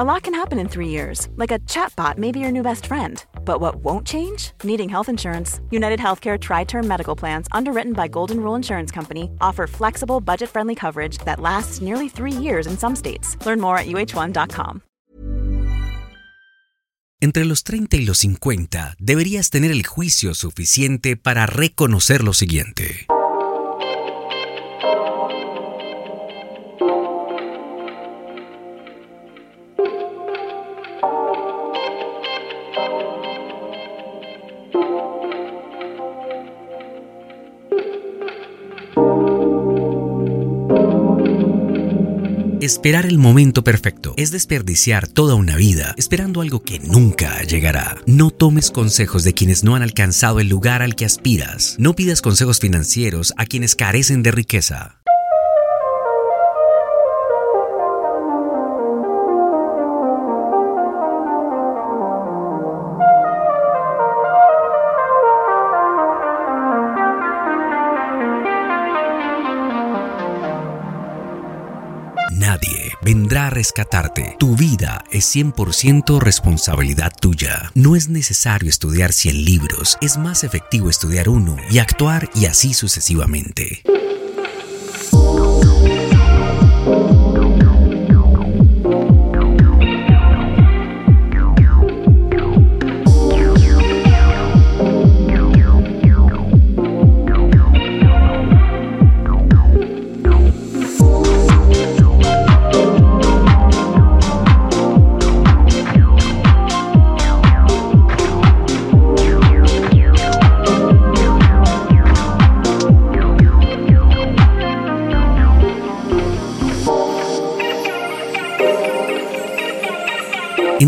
A lot can happen in three years, like a chatbot may be your new best friend. But what won't change? Needing health insurance. United Healthcare Tri Term Medical Plans, underwritten by Golden Rule Insurance Company, offer flexible, budget friendly coverage that lasts nearly three years in some states. Learn more at uh1.com. Entre los 30 y los 50 deberías tener el juicio suficiente para reconocer lo siguiente. Esperar el momento perfecto es desperdiciar toda una vida esperando algo que nunca llegará. No tomes consejos de quienes no han alcanzado el lugar al que aspiras. No pidas consejos financieros a quienes carecen de riqueza. Vendrá a rescatarte. Tu vida es 100% responsabilidad tuya. No es necesario estudiar 100 libros, es más efectivo estudiar uno y actuar y así sucesivamente.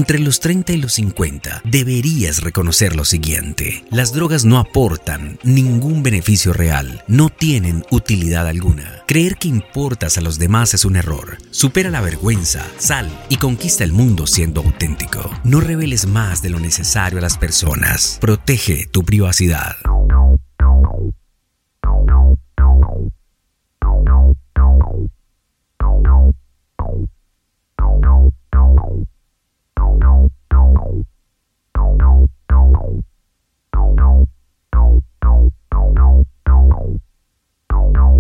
Entre los 30 y los 50 deberías reconocer lo siguiente. Las drogas no aportan ningún beneficio real, no tienen utilidad alguna. Creer que importas a los demás es un error. Supera la vergüenza, sal y conquista el mundo siendo auténtico. No reveles más de lo necesario a las personas. Protege tu privacidad.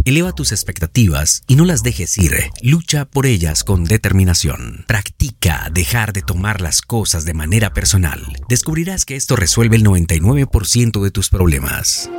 Eleva tus expectativas y no las dejes ir. Lucha por ellas con determinación. Practica dejar de tomar las cosas de manera personal. Descubrirás que esto resuelve el 99% de tus problemas.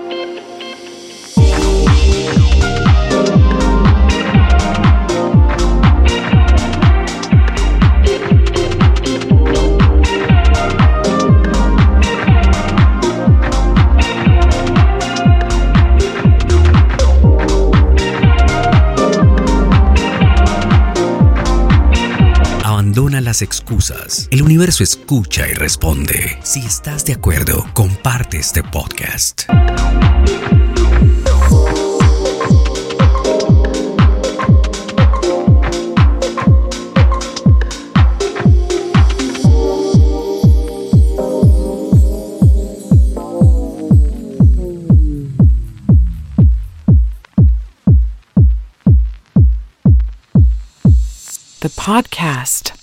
Abandona las excusas. El universo escucha y responde. Si estás de acuerdo, comparte este podcast. The podcast.